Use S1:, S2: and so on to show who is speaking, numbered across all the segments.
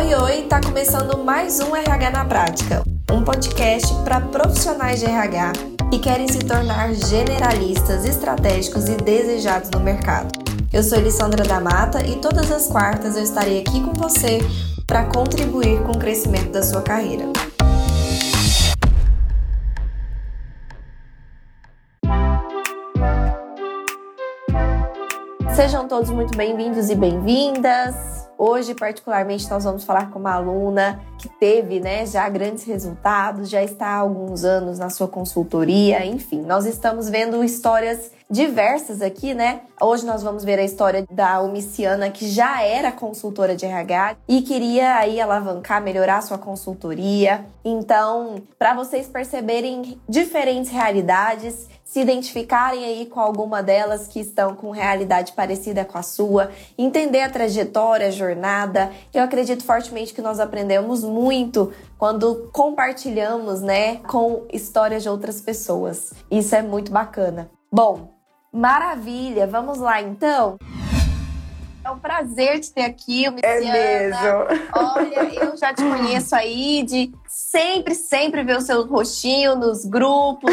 S1: Oi, oi! Tá começando mais um RH na Prática, um podcast para profissionais de RH que querem se tornar generalistas, estratégicos e desejados no mercado. Eu sou Elissandra da Mata e todas as quartas eu estarei aqui com você para contribuir com o crescimento da sua carreira. Sejam todos muito bem-vindos e bem-vindas. Hoje, particularmente, nós vamos falar com uma aluna que teve né, já grandes resultados, já está há alguns anos na sua consultoria, enfim, nós estamos vendo histórias diversas aqui, né? Hoje nós vamos ver a história da Umiciana, que já era consultora de RH e queria aí alavancar, melhorar sua consultoria. Então, para vocês perceberem diferentes realidades, se identificarem aí com alguma delas que estão com realidade parecida com a sua, entender a trajetória, a jornada. Eu acredito fortemente que nós aprendemos muito quando compartilhamos, né, com histórias de outras pessoas. Isso é muito bacana. Bom, maravilha. Vamos lá então. É um prazer te ter aqui,
S2: Luciana. É mesmo.
S1: Olha, eu já te conheço aí de sempre, sempre ver o seu rostinho nos grupos,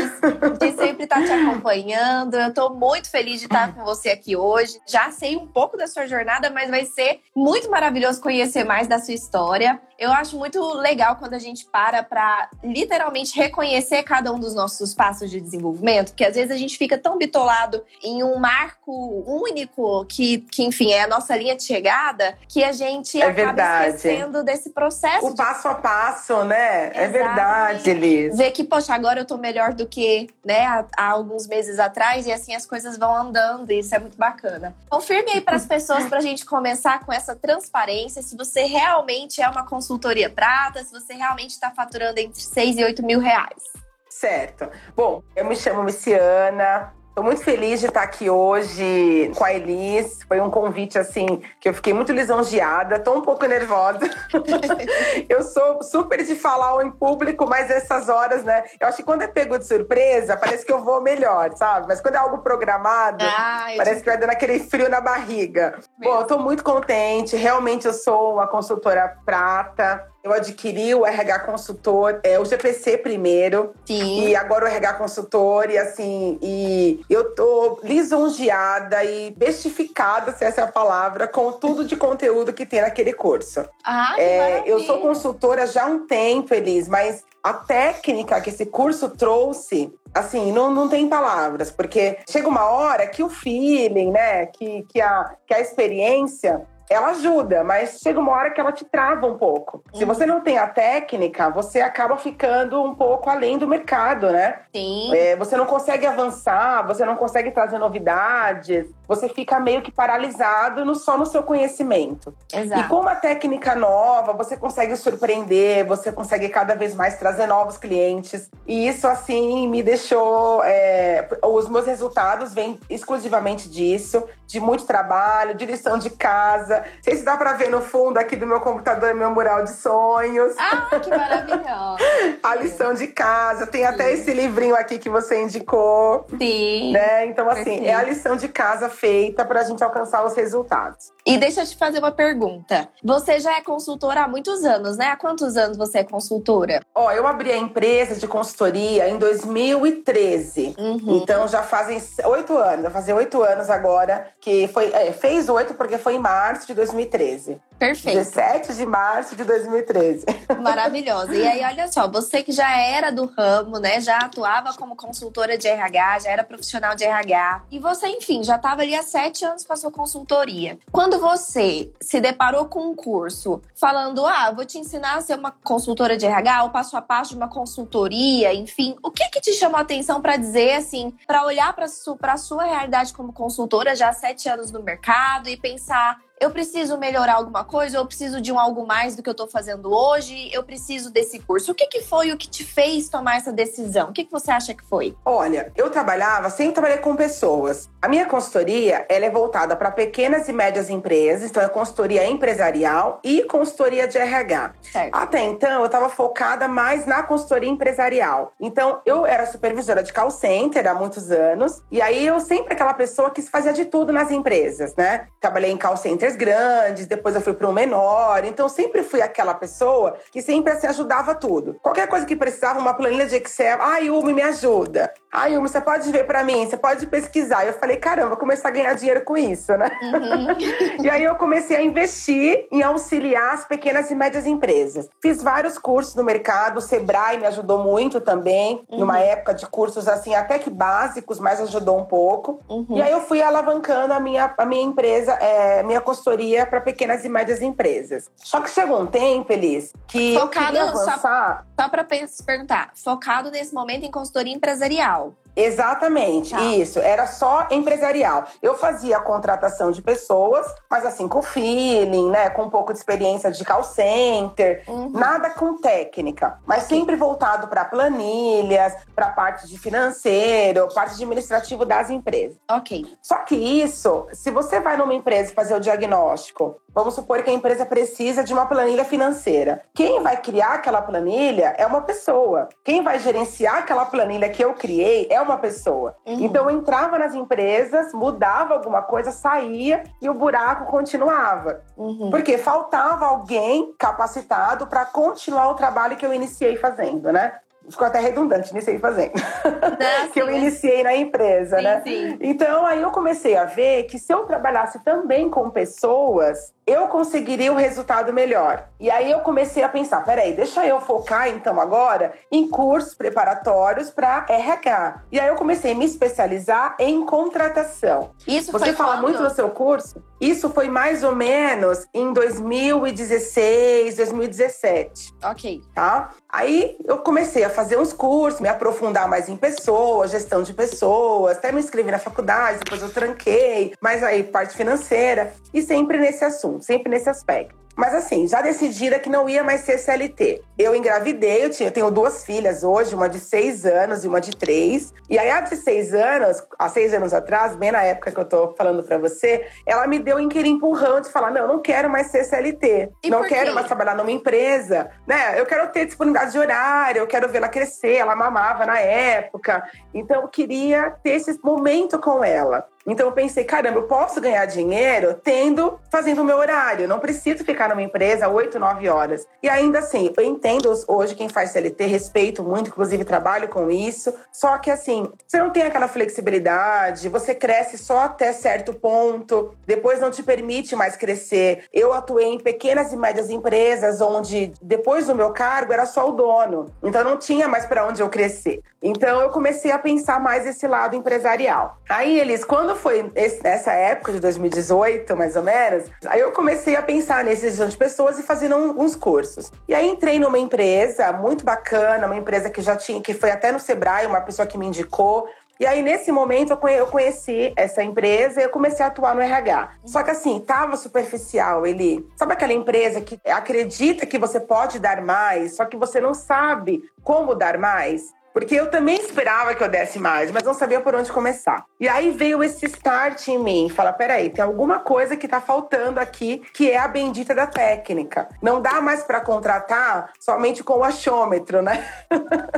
S1: de sempre estar tá te acompanhando. Eu estou muito feliz de estar com você aqui hoje. Já sei um pouco da sua jornada, mas vai ser muito maravilhoso conhecer mais da sua história. Eu acho muito legal quando a gente para para literalmente reconhecer cada um dos nossos passos de desenvolvimento, porque às vezes a gente fica tão bitolado em um marco único que, que enfim, é a nossa linha de chegada, que a gente
S2: é
S1: acaba
S2: verdade.
S1: esquecendo desse processo.
S2: O de... passo a passo, né? É verdade, Liz.
S1: Ver que, poxa, agora eu tô melhor do que, né, há, há, alguns meses atrás e assim as coisas vão andando e isso é muito bacana. Confirme aí para as pessoas pra gente começar com essa transparência, se você realmente é uma consultoria prata, se você realmente está faturando entre 6 e 8 mil reais.
S2: Certo. Bom, eu me chamo Luciana, Estou muito feliz de estar aqui hoje com a Elis. Foi um convite assim que eu fiquei muito lisonjeada, estou um pouco nervosa. eu sou super de falar em público, mas essas horas, né? Eu acho que quando é pego de surpresa, parece que eu vou melhor, sabe? Mas quando é algo programado, ah, parece que vai dando aquele frio na barriga. Mesmo. Bom, eu tô muito contente. Realmente eu sou uma consultora prata. Eu adquiri o RH consultor, é, o GPC primeiro.
S1: Sim.
S2: E agora o RH consultor. E assim, e eu tô lisonjeada e bestificada, se essa é a palavra, com tudo de conteúdo que tem naquele curso.
S1: Ah, é,
S2: eu sou consultora já há um tempo, Elis, mas a técnica que esse curso trouxe assim, não, não tem palavras, porque chega uma hora que o feeling, né, que, que, a, que a experiência ela ajuda, mas chega uma hora que ela te trava um pouco. Se você não tem a técnica, você acaba ficando um pouco além do mercado, né?
S1: Sim.
S2: É, você não consegue avançar, você não consegue trazer novidades, você fica meio que paralisado no, só no seu conhecimento.
S1: Exato.
S2: E com uma técnica nova, você consegue surpreender, você consegue cada vez mais trazer novos clientes. E isso, assim, me deixou. É, os meus resultados vêm exclusivamente disso, de muito trabalho, de lição de casa não sei se dá para ver no fundo aqui do meu computador meu mural de sonhos.
S1: Ah, que maravilhoso!
S2: a lição de casa. Tem Sim. até esse livrinho aqui que você indicou.
S1: Sim.
S2: Né? Então, assim, Perfeito. é a lição de casa feita para a gente alcançar os resultados.
S1: E deixa eu te fazer uma pergunta. Você já é consultora há muitos anos, né? Há quantos anos você é consultora?
S2: Ó, eu abri a empresa de consultoria em 2013. Uhum. Então já fazem oito anos. Vai fazer oito anos agora que foi. É, fez oito porque foi em março de 2013.
S1: Perfeito.
S2: 17 de março de 2013.
S1: Maravilhosa. E aí, olha só, você que já era do ramo, né? Já atuava como consultora de RH, já era profissional de RH. E você, enfim, já estava ali há sete anos com a sua consultoria. Quando você se deparou com um curso falando, ah, vou te ensinar a ser uma consultora de RH, o passo a passo de uma consultoria, enfim, o que que te chamou a atenção para dizer, assim, para olhar para a sua realidade como consultora já há sete anos no mercado e pensar, eu preciso melhorar alguma coisa, eu preciso de um algo mais do que eu estou fazendo hoje, eu preciso desse curso. O que, que foi o que te fez tomar essa decisão? O que, que você acha que foi?
S2: Olha, eu trabalhava, sempre trabalhei com pessoas. A minha consultoria, ela é voltada para pequenas e médias empresas, então é consultoria empresarial e consultoria de RH.
S1: Certo.
S2: Até então, eu estava focada mais na consultoria empresarial. Então, eu era supervisora de call center há muitos anos, e aí eu sempre aquela pessoa que fazia de tudo nas empresas, né? Trabalhei em call center grandes, depois eu fui para um menor. Então, sempre fui aquela pessoa que sempre assim, ajudava tudo. Qualquer coisa que precisava, uma planilha de Excel, ai, Umi, me ajuda. Ai, Umi, você pode ver para mim, você pode pesquisar. Eu falei, caramba, vou começar a ganhar dinheiro com isso, né? Uhum. e aí eu comecei a investir em auxiliar as pequenas e médias empresas. Fiz vários cursos no mercado, o Sebrae me ajudou muito também, uhum. numa época de cursos assim, até que básicos, mas ajudou um pouco. Uhum. E aí eu fui alavancando a minha, a minha empresa, é, minha consultoria para pequenas e médias empresas. Só que chegou um tempo, Elis, que
S1: focado,
S2: eu avançar...
S1: Só, só para perguntar, focado nesse momento em consultoria empresarial.
S2: Exatamente, tá. isso. Era só empresarial. Eu fazia a contratação de pessoas, mas assim, com feeling, né? Com um pouco de experiência de call center, uhum. nada com técnica, mas okay. sempre voltado para planilhas, para parte de financeiro, parte administrativa das empresas.
S1: Ok.
S2: Só que isso, se você vai numa empresa fazer o diagnóstico, vamos supor que a empresa precisa de uma planilha financeira. Quem vai criar aquela planilha é uma pessoa. Quem vai gerenciar aquela planilha que eu criei é uma pessoa. Uhum. Então eu entrava nas empresas, mudava alguma coisa, saía e o buraco continuava. Uhum. Porque faltava alguém capacitado para continuar o trabalho que eu iniciei fazendo, né? ficou até redundante, iniciei fazendo. Não, que eu iniciei na empresa,
S1: sim,
S2: né?
S1: Sim.
S2: Então aí eu comecei a ver que se eu trabalhasse também com pessoas, eu conseguiria o um resultado melhor. E aí eu comecei a pensar, peraí, deixa eu focar então agora em cursos preparatórios para RH. E aí eu comecei a me especializar em contratação.
S1: Isso
S2: Você fala
S1: quando?
S2: muito no seu curso? Isso foi mais ou menos em 2016, 2017.
S1: Ok.
S2: Tá? Aí eu comecei a fazer uns cursos, me aprofundar mais em pessoas, gestão de pessoas, até me inscrevi na faculdade, depois eu tranquei, mas aí parte financeira, e sempre nesse assunto, sempre nesse aspecto. Mas assim, já decidida que não ia mais ser CLT. Eu engravidei, eu, tinha, eu tenho duas filhas hoje, uma de seis anos e uma de três. E aí, a de seis anos, há seis anos atrás, bem na época que eu tô falando para você, ela me deu aquele empurrão de falar: não, não quero mais ser CLT.
S1: E
S2: não quero mais trabalhar numa empresa, né? Eu quero ter disponibilidade de horário, eu quero vê-la crescer. Ela mamava na época. Então, eu queria ter esse momento com ela. Então eu pensei, caramba, eu posso ganhar dinheiro tendo, fazendo o meu horário. Não preciso ficar numa empresa 8, 9 horas. E ainda assim, eu entendo hoje quem faz CLT, respeito muito, inclusive trabalho com isso. Só que assim, você não tem aquela flexibilidade, você cresce só até certo ponto, depois não te permite mais crescer. Eu atuei em pequenas e médias empresas onde depois do meu cargo era só o dono. Então não tinha mais para onde eu crescer. Então eu comecei a pensar mais esse lado empresarial. Aí eles, quando foi esse, nessa época de 2018, mais ou menos, aí eu comecei a pensar nesses de pessoas e fazendo um, uns cursos. E aí entrei numa empresa muito bacana, uma empresa que já tinha, que foi até no Sebrae, uma pessoa que me indicou. E aí, nesse momento, eu conheci essa empresa e eu comecei a atuar no RH. Só que assim, tava superficial, ele. Sabe aquela empresa que acredita que você pode dar mais, só que você não sabe como dar mais? Porque eu também esperava que eu desse mais, mas não sabia por onde começar. E aí veio esse start em mim, fala, peraí, tem alguma coisa que tá faltando aqui, que é a bendita da técnica. Não dá mais para contratar somente com o achômetro, né?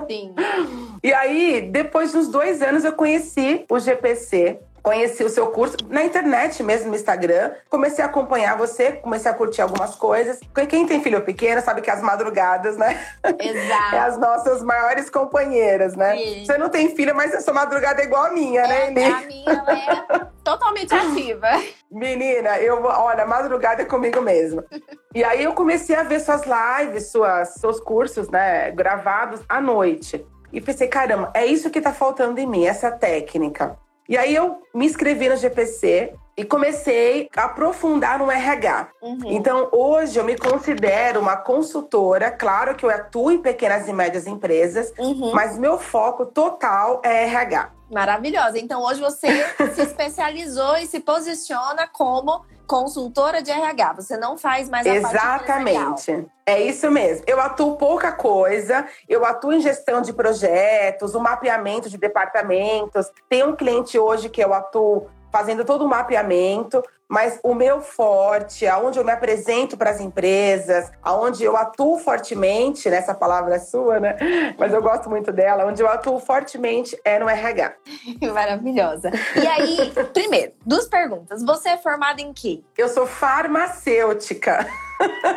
S1: Sim.
S2: e aí, depois de uns dois anos, eu conheci o GPC, conheci o seu curso na internet mesmo, no Instagram. Comecei a acompanhar você, comecei a curtir algumas coisas. Quem tem filho pequeno sabe que as madrugadas, né?
S1: Exato.
S2: é as nossas maiores companheiras, né? Sim. Você não tem filha, mas a sua madrugada é igual a minha, né,
S1: é, né, Eli? A minha ela é totalmente ativa.
S2: Menina, eu olha, madrugada é comigo mesmo. e aí eu comecei a ver suas lives, suas, seus cursos, né, gravados à noite. E pensei, caramba, é isso que tá faltando em mim, essa técnica. E aí eu me inscrevi no GPC e comecei a aprofundar no RH. Uhum. Então, hoje eu me considero uma consultora. Claro que eu atuo em pequenas e médias empresas, uhum. mas meu foco total é RH.
S1: Maravilhosa. Então, hoje você se especializou e se posiciona como consultora de RH. Você não faz mais a
S2: Exatamente. É isso mesmo. Eu atuo pouca coisa, eu atuo em gestão de projetos, o mapeamento de departamentos. Tem um cliente hoje que eu atuo fazendo todo o mapeamento, mas o meu forte, aonde eu me apresento para as empresas, aonde eu atuo fortemente, nessa palavra é sua, né? Mas eu gosto muito dela, onde eu atuo fortemente é no RH.
S1: Maravilhosa. E aí, primeiro, duas perguntas. Você é formada em quê?
S2: Eu sou farmacêutica.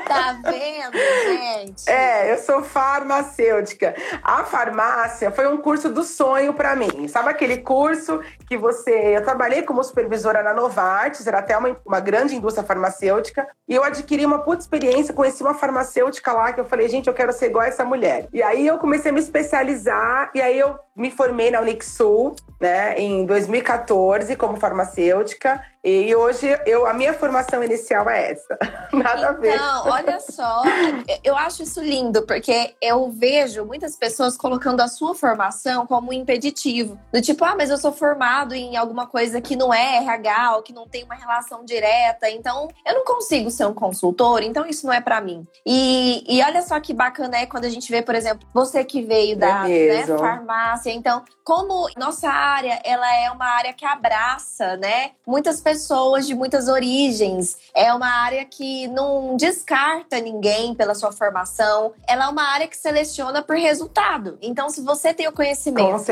S1: Tá vendo, gente?
S2: É, eu sou farmacêutica. A farmácia foi um curso do sonho para mim. Sabe aquele curso que você. Eu trabalhei como supervisora na Novartis, era até uma, uma grande indústria farmacêutica, e eu adquiri uma puta experiência, conheci uma farmacêutica lá que eu falei, gente, eu quero ser igual essa mulher. E aí eu comecei a me especializar, e aí eu me formei na Unixul, né, em 2014 como farmacêutica. E hoje eu, a minha formação inicial é essa. Nada
S1: então,
S2: a ver.
S1: Não, olha só, eu acho isso lindo, porque eu vejo muitas pessoas colocando a sua formação como impeditivo. Do tipo, ah, mas eu sou formado em alguma coisa que não é RH, ou que não tem uma relação direta, então eu não consigo ser um consultor, então isso não é para mim. E, e olha só que bacana é quando a gente vê, por exemplo, você que veio da
S2: É
S1: né, farmácia, então, como nossa área, ela é uma área que abraça, né, muitas pessoas de muitas origens, é uma área que não descarta ninguém pela sua formação, ela é uma área que seleciona por resultado. Então, se você tem o conhecimento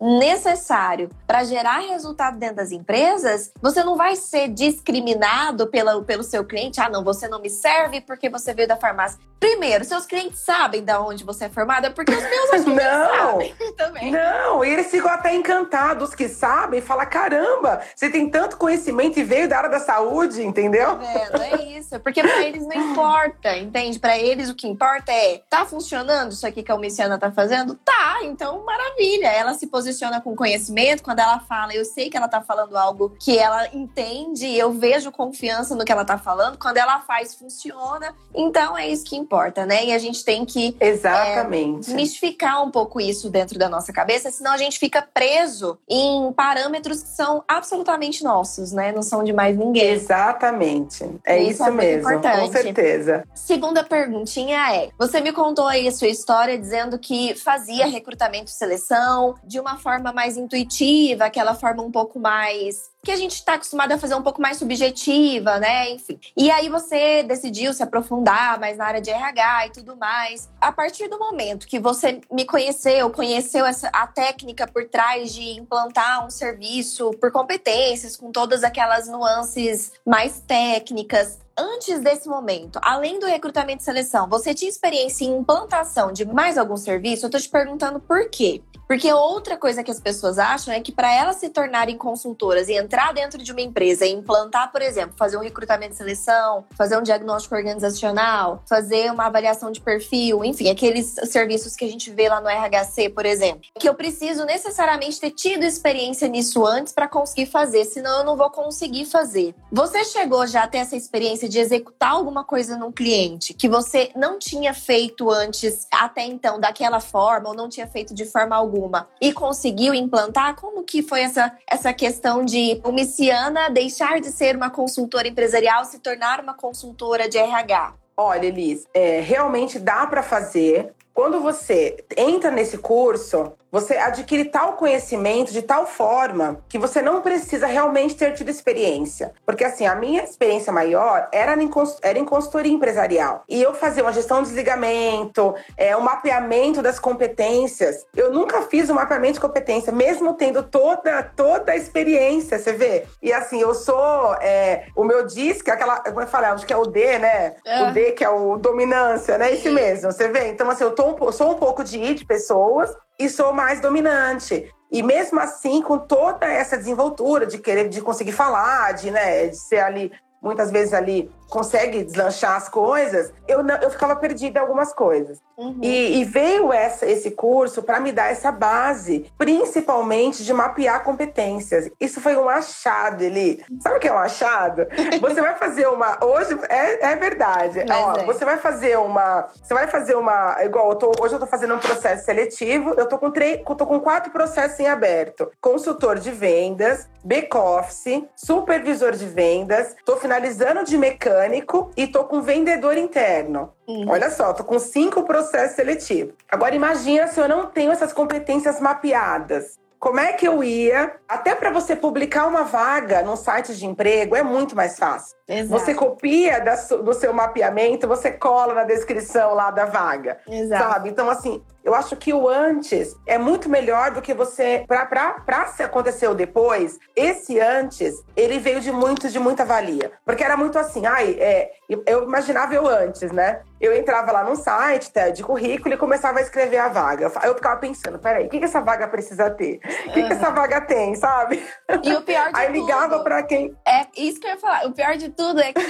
S1: necessário para gerar resultado dentro das empresas, você não vai ser discriminado pela, pelo seu cliente. Ah, não, você não me serve porque você veio da farmácia. Primeiro, seus clientes sabem da onde você é formada, porque os meus nem
S2: Não.
S1: sabem também.
S2: Não, e eles ficam até encantados, os que sabem, fala caramba, você tem tanto conhecimento e veio da área da saúde, entendeu?
S1: Vendo? É isso, porque para eles não importa, entende? Para eles o que importa é, tá funcionando isso aqui que a Omiciana tá fazendo? Tá, então maravilha. Ela se posiciona com conhecimento, quando ela fala, eu sei que ela tá falando algo que ela entende, eu vejo confiança no que ela tá falando, quando ela faz, funciona. Então é isso que importa, né? E a gente tem que
S2: Exatamente.
S1: desmistificar um pouco isso dentro da nossa cabeça, senão a gente fica preso em parâmetros que são absolutamente nossos, né? Não são de mais ninguém.
S2: Exatamente. É
S1: Isso
S2: isso,
S1: é
S2: mesmo,
S1: importante.
S2: com certeza.
S1: Segunda perguntinha é: você me contou aí a sua história dizendo que fazia recrutamento e seleção de uma forma mais intuitiva, aquela forma um pouco mais que a gente está acostumado a fazer um pouco mais subjetiva, né? Enfim. E aí você decidiu se aprofundar mais na área de RH e tudo mais. A partir do momento que você me conheceu, conheceu essa, a técnica por trás de implantar um serviço por competências, com todas aquelas nuances mais técnicas, Antes desse momento, além do recrutamento e seleção, você tinha experiência em implantação de mais algum serviço? Eu tô te perguntando por quê. Porque outra coisa que as pessoas acham é que para elas se tornarem consultoras e entrar dentro de uma empresa e implantar, por exemplo, fazer um recrutamento e seleção, fazer um diagnóstico organizacional, fazer uma avaliação de perfil, enfim, aqueles serviços que a gente vê lá no RHC, por exemplo, que eu preciso necessariamente ter tido experiência nisso antes para conseguir fazer, senão eu não vou conseguir fazer. Você chegou já a ter essa experiência de executar alguma coisa num cliente que você não tinha feito antes, até então, daquela forma, ou não tinha feito de forma alguma, e conseguiu implantar? Como que foi essa, essa questão de o Miciana deixar de ser uma consultora empresarial, se tornar uma consultora de RH?
S2: Olha, Elis, é, realmente dá para fazer. Quando você entra nesse curso, você adquire tal conhecimento de tal forma que você não precisa realmente ter tido experiência. Porque, assim, a minha experiência maior era em, era em consultoria empresarial. E eu fazia uma gestão de desligamento, é, um mapeamento das competências. Eu nunca fiz um mapeamento de competência, mesmo tendo toda, toda a experiência, você vê? E, assim, eu sou. é, o meu DISC, aquela. Como eu falei, acho que é o D, né?
S1: É.
S2: O D, que é o dominância, né? Esse mesmo, você vê? Então, assim, eu tô sou um pouco de I de pessoas e sou mais dominante. E mesmo assim, com toda essa desenvoltura de querer, de conseguir falar, de, né, de ser ali, muitas vezes ali, consegue deslanchar as coisas, eu, não, eu ficava perdida em algumas coisas.
S1: Uhum.
S2: E, e veio essa, esse curso para me dar essa base, principalmente de mapear competências. Isso foi um achado, Eli. Sabe o que é um achado? Você vai fazer uma. Hoje é, é verdade. Ó,
S1: é.
S2: Você vai fazer uma. Você vai fazer uma. Igual, eu tô- hoje eu tô fazendo um processo seletivo. Eu tô com, três, tô com quatro processos em aberto: consultor de vendas, back-office, supervisor de vendas, tô finalizando de mecânico e tô com vendedor interno.
S1: Uhum.
S2: Olha só, tô com cinco processos seletivos. Agora imagina se eu não tenho essas competências mapeadas. como é que eu ia? Até para você publicar uma vaga num site de emprego é muito mais fácil. Exato. Você copia do seu mapeamento, você cola na descrição lá da vaga. Exato. Sabe? Então, assim, eu acho que o antes é muito melhor do que você. Para se acontecer o depois, esse antes, ele veio de muito, de muita valia. Porque era muito assim, ai, é, eu imaginava eu antes, né? Eu entrava lá num site de currículo e começava a escrever a vaga. Eu ficava pensando, peraí, o que, que essa vaga precisa ter? O que, que essa vaga tem, sabe?
S1: E o pior de
S2: Aí ligava para quem.
S1: É isso que eu ia falar. O pior de tudo é que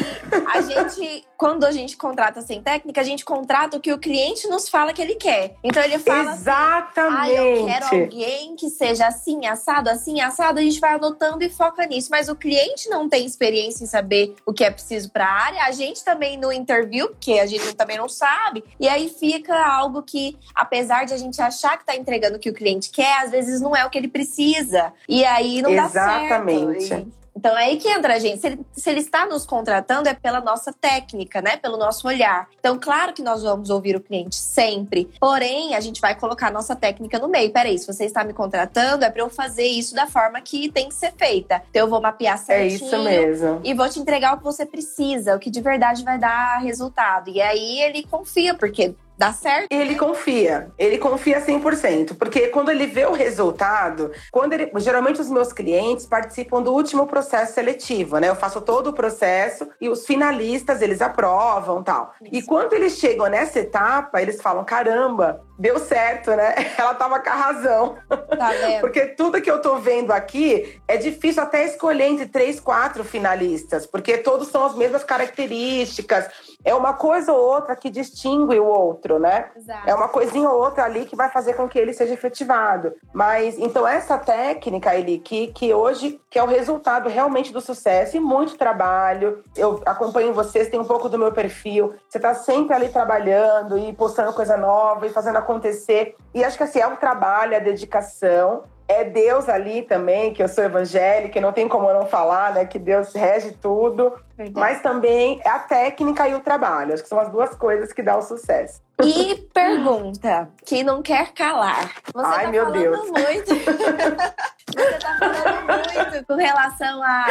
S1: a gente, quando a gente contrata sem técnica, a gente contrata o que o cliente nos fala que ele quer. Então ele fala
S2: Exatamente.
S1: assim, ah, eu quero alguém que seja assim, assado, assim, assado. A gente vai anotando e foca nisso. Mas o cliente não tem experiência em saber o que é preciso para a área. A gente também no interview, porque a gente também não sabe. E aí fica algo que, apesar de a gente achar que está entregando o que o cliente quer, às vezes não é o que ele precisa. E aí não
S2: Exatamente.
S1: dá certo. Exatamente. Então é aí que entra a gente. Se ele, se ele, está nos contratando, é pela nossa técnica, né? Pelo nosso olhar. Então, claro que nós vamos ouvir o cliente sempre. Porém, a gente vai colocar a nossa técnica no meio. Peraí, se você está me contratando, é para eu fazer isso da forma que tem que ser feita. Então, eu vou mapear certinho.
S2: É isso mesmo.
S1: E vou te entregar o que você precisa, o que de verdade vai dar resultado. E aí ele confia, porque dá certo?
S2: Ele confia, ele confia 100%, porque quando ele vê o resultado, quando ele, geralmente os meus clientes participam do último processo seletivo, né? Eu faço todo o processo e os finalistas, eles aprovam, tal. Isso. E quando eles chegam nessa etapa, eles falam: "Caramba, deu certo, né? Ela tava com a razão. Tá vendo? porque tudo que eu tô vendo aqui é difícil até escolher entre três, quatro finalistas, porque todos são as mesmas características é uma coisa ou outra que distingue o outro, né? Exato. É uma coisinha ou outra ali que vai fazer com que ele seja efetivado. Mas então essa técnica, ele que, que hoje que é o resultado realmente do sucesso e muito trabalho. Eu acompanho vocês, tem um pouco do meu perfil. Você está sempre ali trabalhando e postando coisa nova e fazendo acontecer. E acho que assim é um trabalho, a dedicação é Deus ali também, que eu sou evangélica, e não tem como eu não falar, né? Que Deus rege tudo. Verdade. Mas também é a técnica e o trabalho. Acho que são as duas coisas que dão o sucesso.
S1: E pergunta que não quer calar. Você
S2: Ai,
S1: tá
S2: meu
S1: falando
S2: Deus.
S1: muito. Você tá falando muito com relação a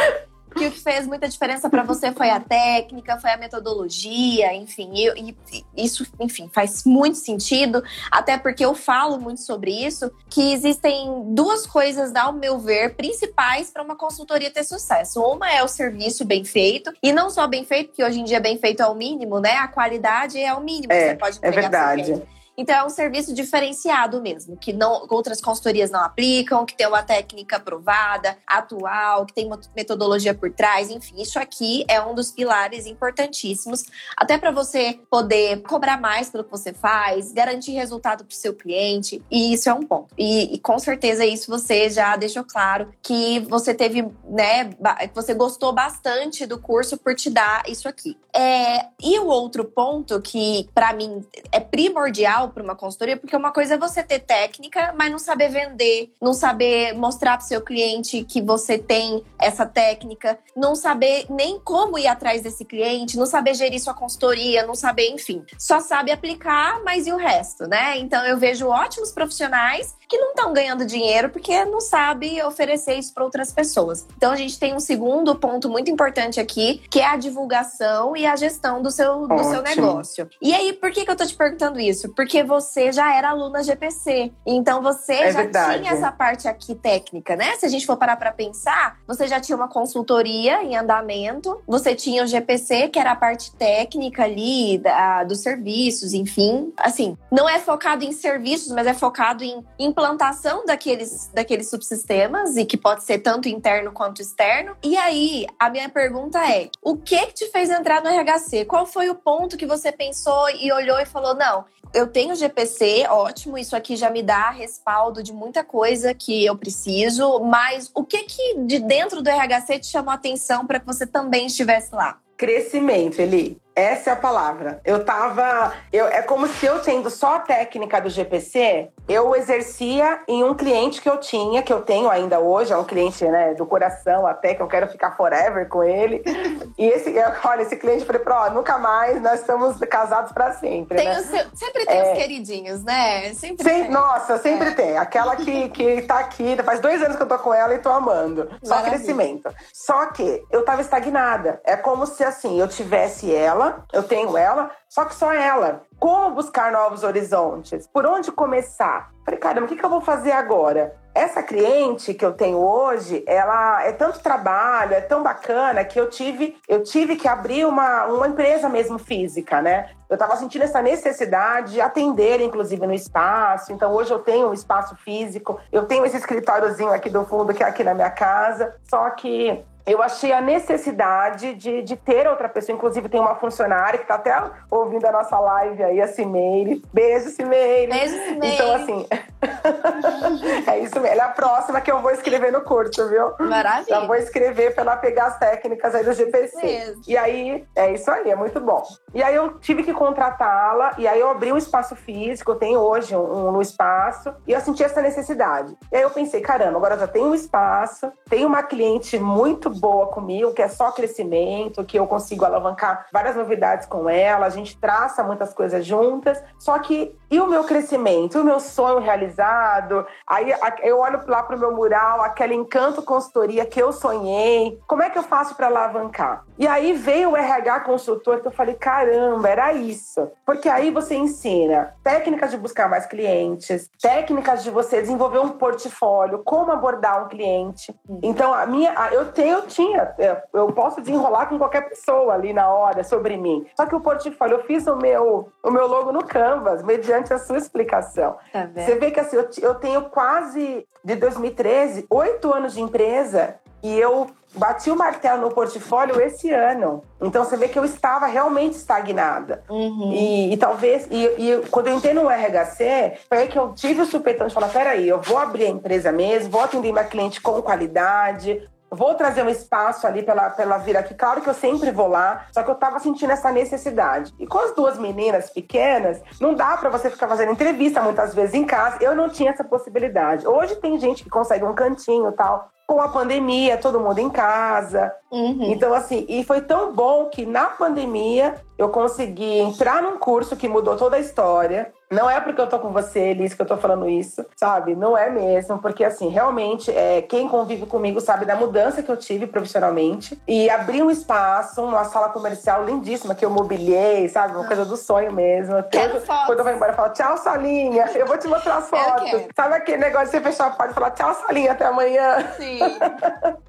S1: que o que fez muita diferença para você foi a técnica, foi a metodologia, enfim, e, e, isso, enfim, faz muito sentido, até porque eu falo muito sobre isso, que existem duas coisas, ao meu ver, principais para uma consultoria ter sucesso. Uma é o serviço bem feito, e não só bem feito, que hoje em dia bem feito é o mínimo, né? A qualidade é o mínimo
S2: é,
S1: que você pode entregar.
S2: É verdade.
S1: Então é um serviço diferenciado mesmo, que não, outras consultorias não aplicam, que tem uma técnica aprovada, atual, que tem uma metodologia por trás, enfim, isso aqui é um dos pilares importantíssimos, até para você poder cobrar mais pelo que você faz, garantir resultado para o seu cliente, e isso é um ponto. E, e, com certeza isso você já deixou claro que você teve, né, que você gostou bastante do curso por te dar isso aqui. É, e o outro ponto que para mim é primordial para uma consultoria, porque uma coisa é você ter técnica, mas não saber vender, não saber mostrar para o seu cliente que você tem essa técnica, não saber nem como ir atrás desse cliente, não saber gerir sua consultoria, não saber, enfim. Só sabe aplicar, mas e o resto, né? Então eu vejo ótimos profissionais que não estão ganhando dinheiro porque não sabe oferecer isso para outras pessoas. Então a gente tem um segundo ponto muito importante aqui, que é a divulgação e a gestão do seu, do seu negócio. E aí, por que, que eu tô te perguntando isso? Porque você já era aluna GPC. Então você
S2: é
S1: já
S2: verdade.
S1: tinha essa parte aqui técnica, né? Se a gente for parar para pensar, você já tinha uma consultoria em andamento, você tinha o GPC, que era a parte técnica ali da, dos serviços, enfim. Assim, não é focado em serviços, mas é focado em implantação daqueles, daqueles subsistemas e que pode ser tanto interno quanto externo. E aí, a minha pergunta é: o que, que te fez entrar no RHC? Qual foi o ponto que você pensou e olhou e falou: não, eu tenho GPC, ótimo, isso aqui já me dá respaldo de muita coisa que eu preciso, mas o que que de dentro do RHC te chamou a atenção para que você também estivesse lá?
S2: Crescimento, Eli. Essa é a palavra. Eu tava. Eu, é como se eu tendo só a técnica do GPC, eu exercia em um cliente que eu tinha, que eu tenho ainda hoje, é um cliente né, do coração até, que eu quero ficar forever com ele. E esse, olha, esse cliente, eu falei, ó, nunca mais, nós estamos casados para sempre.
S1: Tem
S2: né?
S1: seu, sempre tem é, os queridinhos, né?
S2: Sempre sem, tem. Nossa, sempre é. tem. Aquela que, que tá aqui, faz dois anos que eu tô com ela e tô amando. Só Maravilha. crescimento. Só que eu tava estagnada. É como se assim, eu tivesse ela, eu tenho ela, só que só ela. Como buscar novos horizontes? Por onde começar? Falei, caramba, o que, que eu vou fazer agora? Essa cliente que eu tenho hoje, ela é tanto trabalho, é tão bacana que eu tive, eu tive que abrir uma, uma empresa mesmo física, né? Eu estava sentindo essa necessidade de atender, inclusive, no espaço. Então, hoje eu tenho um espaço físico, eu tenho esse escritóriozinho aqui do fundo, que é aqui na minha casa. Só que eu achei a necessidade de, de ter outra pessoa. Inclusive, tem uma funcionária que está até ouvindo a nossa live aí, a Cimeire. Beijo, Cimeire.
S1: Beijo, Cimeire.
S2: Então, assim, é isso mesmo. Ela é a próxima que eu vou escrever no curso, viu?
S1: Maravilha. Já
S2: vou escrever para ela pegar as técnicas aí do GPC.
S1: Mesmo.
S2: E aí, é isso aí, é muito bom. E aí, eu tive que contratá-la, e aí eu abri um espaço físico, eu tenho hoje um, um no espaço, e eu senti essa necessidade. E aí eu pensei, caramba, agora já tenho um espaço, tenho uma cliente muito boa comigo, que é só crescimento, que eu consigo alavancar várias novidades com ela, a gente traça muitas coisas juntas. Só que e o meu crescimento, o meu sonho realizado? Aí eu olho lá para o meu mural, aquele encanto consultoria que eu sonhei. Como é que eu faço para alavancar? E aí veio o RH consultor que eu falei, caramba, era isso. Porque aí você ensina técnicas de buscar mais clientes, técnicas de você desenvolver um portfólio, como abordar um cliente. Então a minha, eu tenho tinha. É, eu posso desenrolar com qualquer pessoa ali na hora sobre mim. Só que o portfólio, eu fiz o meu, o meu logo no Canvas, mediante a sua explicação.
S1: Tá
S2: Você vê que assim, eu, eu tenho quase, de 2013, oito anos de empresa e eu bati o martelo no portfólio esse ano. Então você vê que eu estava realmente estagnada.
S1: Uhum.
S2: E, e, talvez, e, e, quando eu entrei no RHC, foi aí que eu tive o supetão de falar: peraí, eu vou abrir a empresa mesmo, vou atender minha cliente com qualidade, vou trazer um espaço ali para ela, pra ela vir aqui. Claro que eu sempre vou lá, só que eu tava sentindo essa necessidade. E com as duas meninas pequenas, não dá para você ficar fazendo entrevista muitas vezes em casa. Eu não tinha essa possibilidade. Hoje tem gente que consegue um cantinho e tal. Com a pandemia, todo mundo em casa.
S1: Uhum.
S2: Então, assim, e foi tão bom que na pandemia eu consegui entrar num curso que mudou toda a história. Não é porque eu tô com você, Elis, que eu tô falando isso, sabe? Não é mesmo, porque assim, realmente, é, quem convive comigo sabe da mudança que eu tive profissionalmente. E abri um espaço, uma sala comercial lindíssima que eu mobiliei, sabe? Uma coisa do sonho mesmo.
S1: Quero fotos.
S2: Quando eu vou embora, eu falo, tchau, salinha. Eu vou te mostrar as fotos. Sabe aquele negócio de você fechar a porta e falar, tchau, salinha, até amanhã?
S1: Sim.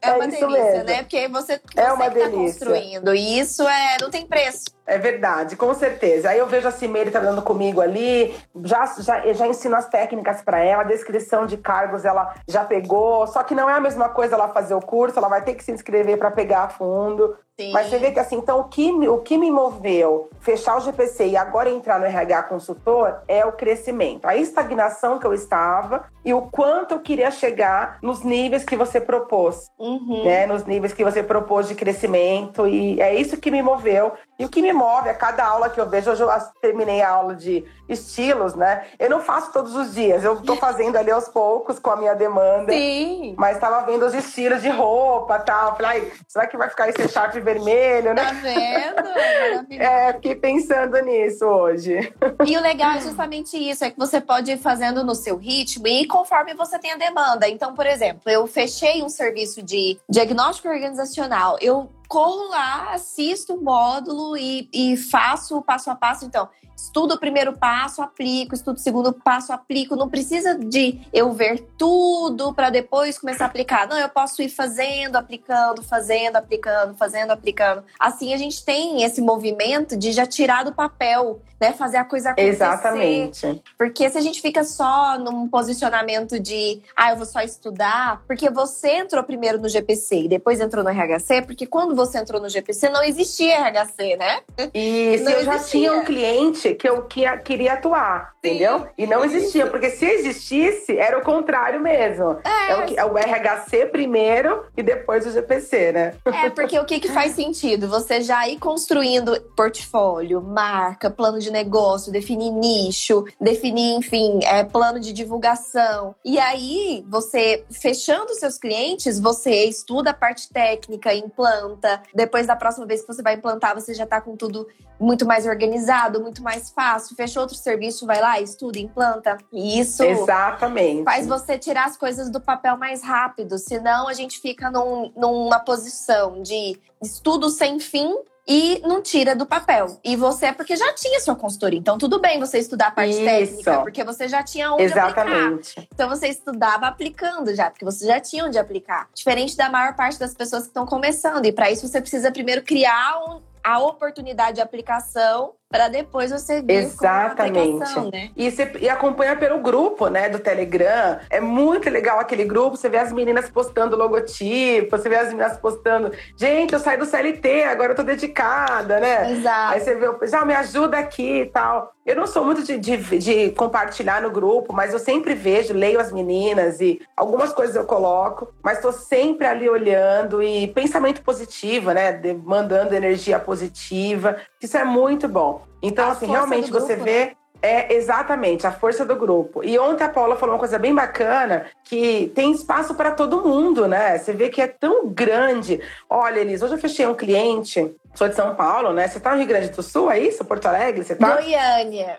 S1: É, é uma delícia,
S2: mesmo.
S1: né? Porque você, você
S2: é uma
S1: que tá construindo. E isso é, não tem preço.
S2: É verdade, com certeza. Aí eu vejo a Cimeire trabalhando comigo ali, já, já, já ensino as técnicas para ela, a descrição de cargos ela já pegou, só que não é a mesma coisa ela fazer o curso, ela vai ter que se inscrever para pegar a fundo.
S1: Sim.
S2: Mas você vê que assim, então o que, o que me moveu fechar o GPC e agora entrar no RH consultor é o crescimento, a estagnação que eu estava e o quanto eu queria chegar nos níveis que você propôs,
S1: uhum.
S2: né? Nos níveis que você propôs de crescimento e é isso que me moveu e o que me move a cada aula que eu vejo. Hoje eu terminei a aula de estilos, né? Eu não faço todos os dias, eu tô fazendo ali aos poucos com a minha demanda.
S1: Sim.
S2: Mas estava vendo os estilos de roupa tal. Falei, será que vai ficar esse sharp vermelho, né?
S1: Tá vendo?
S2: É, fiquei pensando nisso hoje.
S1: E o legal é justamente isso, é que você pode ir fazendo no seu ritmo e conforme você tem a demanda. Então, por exemplo, eu fechei um serviço de diagnóstico organizacional. Eu corro lá, assisto o módulo e, e faço o passo a passo. Então, estudo o primeiro passo, aplico, estudo o segundo passo, aplico. Não precisa de eu ver tudo para depois começar a aplicar. Não, eu posso ir fazendo, aplicando, fazendo, aplicando, fazendo, aplicando. Assim a gente tem esse movimento de já tirar do papel, né? Fazer a coisa acontecer.
S2: Exatamente.
S1: Porque se a gente fica só num posicionamento de, ah, eu vou só estudar, porque você entrou primeiro no GPC e depois entrou no RHC, porque quando você entrou no GPC não existia RHC, né?
S2: Isso, não eu já tinha um cliente que eu queria atuar, Sim, entendeu? E não existia, porque se existisse, era o contrário mesmo.
S1: É,
S2: é, o, é o RHC primeiro e depois o GPC, né?
S1: É, porque o que, que faz sentido? Você já ir construindo portfólio, marca, plano de negócio, definir nicho, definir, enfim, é, plano de divulgação. E aí, você fechando seus clientes, você estuda a parte técnica, implanta, implanta. Depois da próxima vez que você vai implantar, você já tá com tudo muito mais organizado, muito mais fácil. Fechou outro serviço, vai lá, estuda, implanta. E isso
S2: Exatamente.
S1: faz você tirar as coisas do papel mais rápido. Senão a gente fica num, numa posição de estudo sem fim e não tira do papel. E você é porque já tinha sua consultoria. Então, tudo bem você estudar a parte
S2: Isso.
S1: técnica, porque você já tinha onde aplicar.
S2: Exatamente.
S1: Então você estudava aplicando já, porque você já tinha onde aplicar. Diferente da maior parte das pessoas que estão começando. E para isso você precisa primeiro criar um- a oportunidade de aplicação para depois você vir
S2: Exatamente.
S1: com né?
S2: E, você, e acompanha pelo grupo, né, do Telegram. É muito legal aquele grupo. Você vê as meninas postando logotipo, você vê as meninas postando, gente, eu saí do CLT, agora eu tô dedicada, né? Aí
S1: Exato.
S2: você vê, já me ajuda aqui e tal. Eu não sou muito de, de, de compartilhar no grupo, mas eu sempre vejo, leio as meninas e algumas coisas eu coloco, mas tô sempre ali olhando e pensamento positivo, né? de- mandando energia positiva. Isso é muito bom. Então,
S1: A
S2: assim, realmente você
S1: grupo,
S2: vê. É exatamente a força do grupo. E ontem a Paula falou uma coisa bem bacana, que tem espaço para todo mundo, né? Você vê que é tão grande. Olha, Elis, hoje eu fechei um cliente, sou de São Paulo, né? Você tá no Rio Grande do Sul, é isso? Porto Alegre? Você tá?
S1: Goiânia.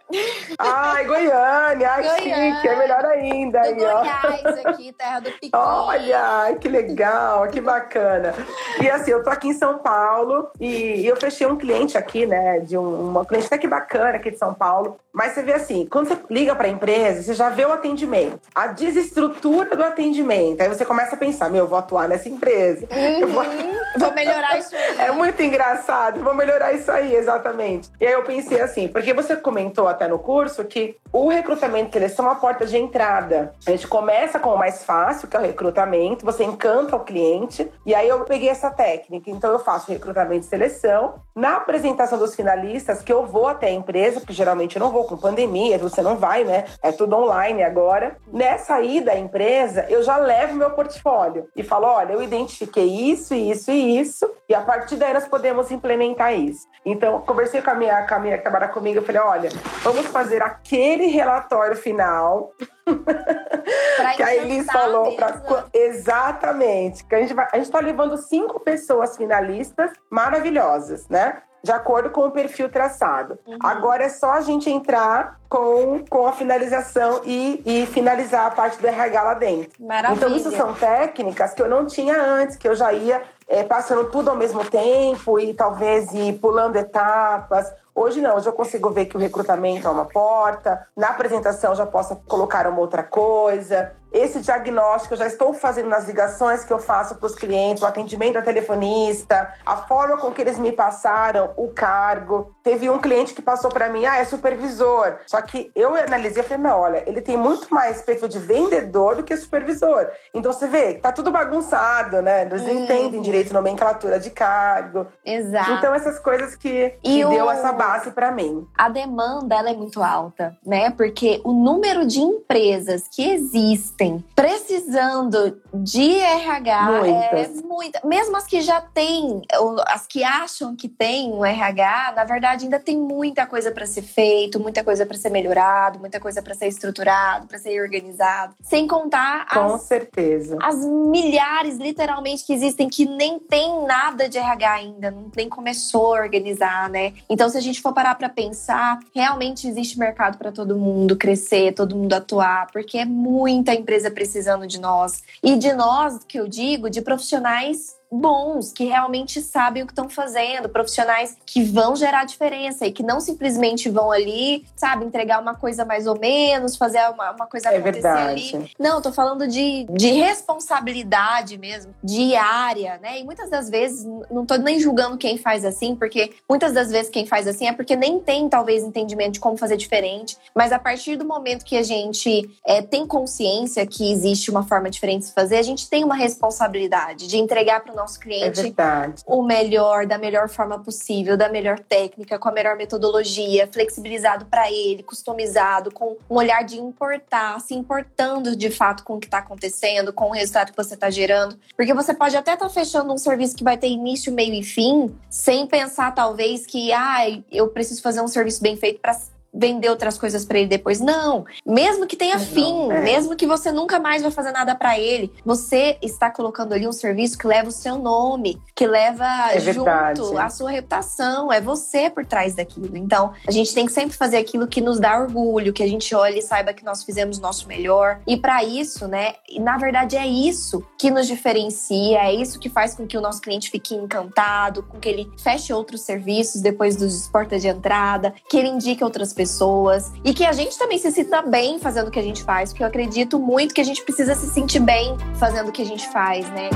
S2: Ai, Goiânia, ai,
S1: Goiânia.
S2: chique, é melhor ainda.
S1: Do
S2: Aí, ó.
S1: Goiás aqui, terra do piqui.
S2: Olha, que legal, que bacana. E assim, eu tô aqui em São Paulo e eu fechei um cliente aqui, né, de um, uma cliente até que bacana aqui de São Paulo. Mas você vê assim, quando você liga para a empresa, você já vê o atendimento, a desestrutura do atendimento. Aí você começa a pensar, meu, eu vou atuar nessa empresa. Eu vou-
S1: Uhum. Vou melhorar isso aí.
S2: é muito engraçado, vou melhorar isso aí, exatamente. E aí eu pensei assim, porque você comentou até no curso que o recrutamento, eles são uma porta de entrada. A gente começa com o mais fácil, que é o recrutamento, você encanta o cliente, e aí eu peguei essa técnica. Então eu faço recrutamento e seleção. Na apresentação dos finalistas, que eu vou até a empresa, porque geralmente eu não vou com pandemia, você não vai, né? É tudo online agora. Nessa ida à empresa, eu já levo meu portfólio e falo: olha, eu identifiquei isso, isso e isso, e a partir daí nós podemos implementar isso. Então, conversei com a minha, com a minha que trabalha comigo, eu falei: olha, vamos fazer aquele relatório final que a Elis falou pra, exatamente que a gente vai a gente tá levando cinco pessoas finalistas maravilhosas né de acordo com o perfil traçado.
S1: Uhum.
S2: Agora é só a gente entrar com, com a finalização e, e finalizar a parte do RH lá dentro.
S1: Maravilha.
S2: Então, isso são técnicas que eu não tinha antes, que eu já ia eh, passando tudo ao mesmo tempo e talvez ir pulando etapas. Hoje não, hoje eu consigo ver que o recrutamento é uma porta, na apresentação já posso colocar uma outra coisa. Esse diagnóstico eu já estou fazendo nas ligações que eu faço para os clientes, o atendimento a telefonista, a forma com que eles me passaram o cargo. Teve um cliente que passou para mim, ah, é supervisor. Só que eu analisei e falei, não, olha, ele tem muito mais perfil de vendedor do que supervisor. Então você vê, tá tudo bagunçado, né? Eles não
S1: Uhum.
S2: entendem direito nomenclatura de cargo.
S1: Exato.
S2: Então essas coisas que, que
S1: o-
S2: deu essa base para mim.
S1: a demanda ela é muito alta, né? Porque o número de empresas que existem precisando de RH é
S2: Muitas.
S1: muita. Mesmo as que já têm, as que acham que tem um RH, na verdade ainda tem muita coisa para ser feito, muita coisa para ser melhorado, muita coisa para ser estruturado, para ser organizado. Sem contar
S2: Com
S1: as
S2: certeza.
S1: as milhares, literalmente, que existem que nem tem nada de RH ainda, não- nem começou a organizar, né? Então, se a gente for parar pra pensar, realmente existe mercado pra todo mundo crescer, todo mundo atuar, porque é muita empresa precisando de nós. E de nós, que eu digo, de profissionais bons, que realmente sabem o que estão fazendo, profissionais que vão gerar diferença e que não simplesmente vão ali, sabe, entregar uma coisa mais ou menos, fazer uma, uma coisa
S2: É
S1: acontecer
S2: verdade.
S1: ali. Não, eu tô falando de, de responsabilidade mesmo, diária, né? E muitas das vezes, não tô nem julgando quem faz assim, porque muitas das vezes quem faz assim é porque nem tem, talvez, entendimento de como fazer diferente. Mas a partir do momento que a gente é, tem consciência que existe uma forma diferente de se fazer, a gente tem uma responsabilidade de entregar para o nosso
S2: É
S1: cliente
S2: verdade.
S1: o melhor, da melhor forma possível, da melhor técnica, com a melhor metodologia, flexibilizado para ele, customizado, com um olhar de importar, se importando de fato com o que está acontecendo, com o resultado que você está gerando. Porque você pode até estar fechando um serviço que vai ter início, meio e fim, sem pensar talvez que, ah, eu preciso fazer um serviço bem feito para vender outras coisas para ele depois. Não. Mesmo que tenha não, fim, é. mesmo que você nunca mais vai fazer nada para ele, você está colocando ali um serviço que leva o seu nome, que leva é junto verdade. a sua reputação. É você por trás daquilo. Então, a gente tem que sempre fazer aquilo que nos dá orgulho, que a gente olhe e saiba que nós fizemos o nosso melhor. E para isso, né, na verdade é isso que nos diferencia, é isso que faz com que o nosso cliente fique encantado, com que ele feche outros serviços depois dos portas de entrada, que ele indique outras pessoas e que a gente também se sinta bem fazendo o que a gente faz, porque eu acredito muito que a gente precisa se sentir bem fazendo o que a gente faz, né?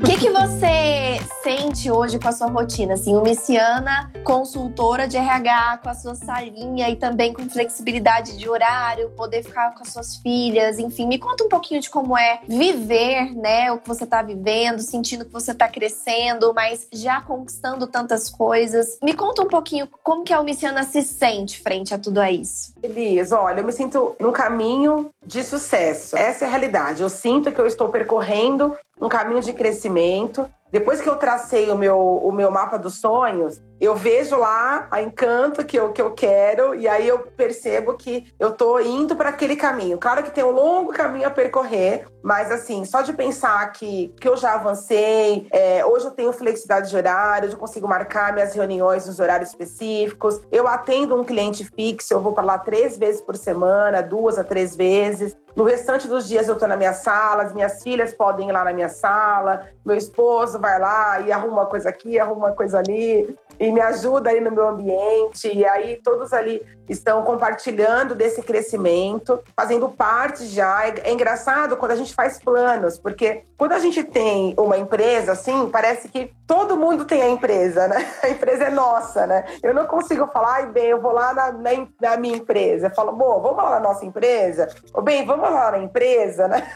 S1: O que, que você sente hoje com a sua rotina? Assim, uma Messiana, consultora de RH, com a sua salinha e também com flexibilidade de horário, poder ficar com as suas filhas, enfim, me conta um pouquinho de como é viver, né, o que você está vivendo, sentindo que você está crescendo, mas já conquistando tantas coisas. Me conta um pouquinho como que a Messiana se sente frente a tudo isso.
S2: Elis, olha, eu me sinto num caminho de sucesso. Essa é a realidade. Eu sinto que eu estou percorrendo um caminho de crescimento depois que eu tracei o meu, o meu mapa dos sonhos, eu vejo lá a encanto que eu, que eu quero e aí eu percebo que eu tô indo para aquele caminho. Claro que tem um longo caminho a percorrer, mas assim, só de pensar que, que eu já avancei, é, hoje eu tenho flexibilidade de horário, eu consigo marcar minhas reuniões nos horários específicos, eu atendo um cliente fixo, eu vou para lá três vezes por semana, duas a três vezes. No restante dos dias eu tô na minha sala, as minhas filhas podem ir lá na minha sala, meu esposo vai lá e arruma uma coisa aqui, arruma uma coisa ali me ajuda aí no meu ambiente. E aí todos ali estão compartilhando desse crescimento, fazendo parte já. É, é, engraçado quando a gente faz planos, porque quando a gente tem uma empresa assim, parece que todo mundo tem a empresa, né? A empresa é nossa, né? Eu não consigo falar, ai, bem, eu vou lá na, na, na minha empresa. Eu falo, bom, vamos lá na nossa empresa? Ou bem, vamos lá na empresa, né?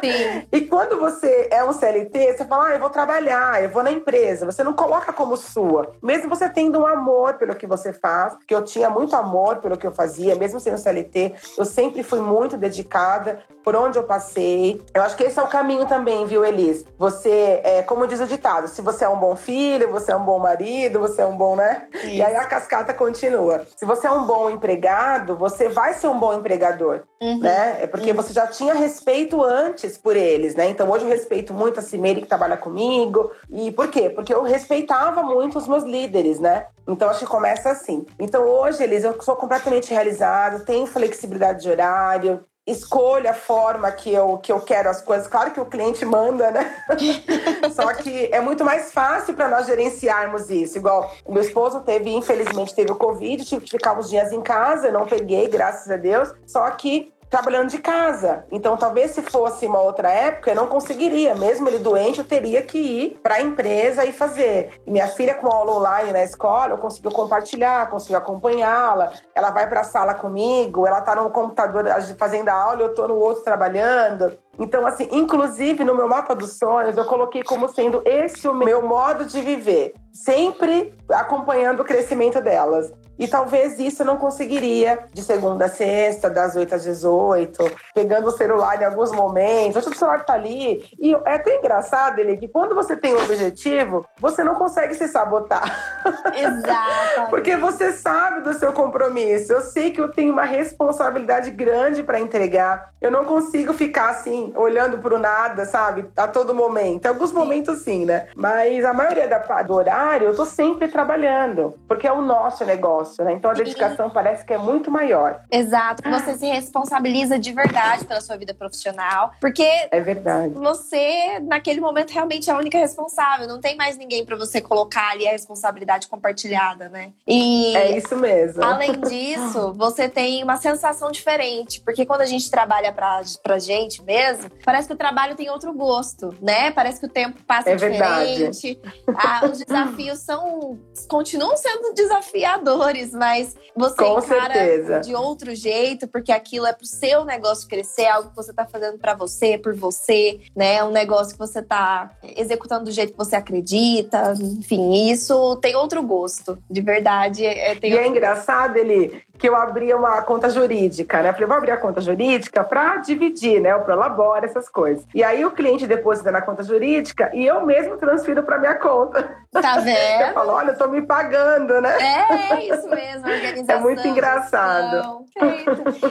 S2: Sim. e quando você é um CLT, você fala, ah, eu vou trabalhar, eu vou na empresa. Você não coloca como sua. Mesmo você tendo um amor pelo que você faz, que eu tinha muito amor amor pelo que eu fazia, mesmo sendo CLT, eu sempre fui muito dedicada por onde eu passei. Eu acho que esse é o caminho também, viu, Elis? Você, é, como diz o ditado, se você é um bom filho, você é um bom marido, você é um bom, né? Isso. E aí a cascata continua. Se você é um bom empregado, você vai ser um bom empregador, uhum. né? É porque uhum. você já tinha respeito antes por eles, né? Então hoje eu respeito muito a Cimeire que trabalha comigo. E por quê? Porque eu respeitava muito os meus líderes, né? Então acho que começa assim. Então hoje, Elis, eu sou completamente realizado, tenho flexibilidade de horário, escolho a forma que eu, que eu quero as coisas. Claro que o cliente manda, né? Só que é muito mais fácil para nós gerenciarmos isso. Igual o meu esposo teve, infelizmente, teve o Covid, tive que ficar uns dias em casa, não peguei, graças a Deus. Só que trabalhando de casa. Então, talvez se fosse uma outra época, eu não conseguiria. Mesmo ele doente, eu teria que ir para a empresa e fazer. Minha filha, com aula online na escola, eu consigo compartilhar, consigo acompanhá-la. Ela vai para a sala comigo, ela está no computador fazendo a aula, eu estou no outro trabalhando. Então, assim, inclusive no meu mapa dos sonhos, eu coloquei como sendo esse o meu modo de viver, sempre acompanhando o crescimento delas. E talvez isso eu não conseguiria de segunda a sexta, das 8 às 18, pegando o celular em alguns momentos. O celular tá ali. E é até engraçado, ele que quando você tem um objetivo, você não consegue se sabotar.
S1: Exato.
S2: Porque você sabe do seu compromisso. Eu sei que eu tenho uma responsabilidade grande para entregar. Eu não consigo ficar assim, olhando para o nada, sabe? A todo momento. Em alguns momentos, sim, né? Mas a maioria da, do horário, eu tô sempre trabalhando, porque é o nosso negócio negócio, né? Então a dedicação Sim. parece que é muito maior.
S1: Exato, você se responsabiliza de verdade pela sua vida profissional, porque
S2: é verdade.
S1: Você naquele momento realmente é a única responsável, não tem mais ninguém para você colocar ali a responsabilidade compartilhada, né?
S2: E É isso mesmo.
S1: Além disso, você tem uma sensação diferente, porque quando a gente trabalha pra, pra gente mesmo, parece que o trabalho tem outro gosto, né? Parece que o tempo passa é diferente. Ah, os desafios são continuam sendo desafiadores mas você
S2: Com encara certeza.
S1: de outro jeito, porque aquilo é pro seu negócio crescer, é algo que você tá fazendo para você, por você, né? É um negócio que você tá executando do jeito que você acredita, enfim, isso tem outro gosto, de verdade.
S2: É,
S1: tem
S2: e é é engraçado, ele que eu abria uma conta jurídica, né? Falei, vou abrir a conta jurídica para dividir, né? O Prolabora, essas coisas. E aí o cliente deposita na conta jurídica e eu mesmo transfiro para minha conta.
S1: Tá vendo?
S2: Eu falo, olha, eu tô me pagando, né?
S1: É, é isso mesmo, organização.
S2: É muito engraçado.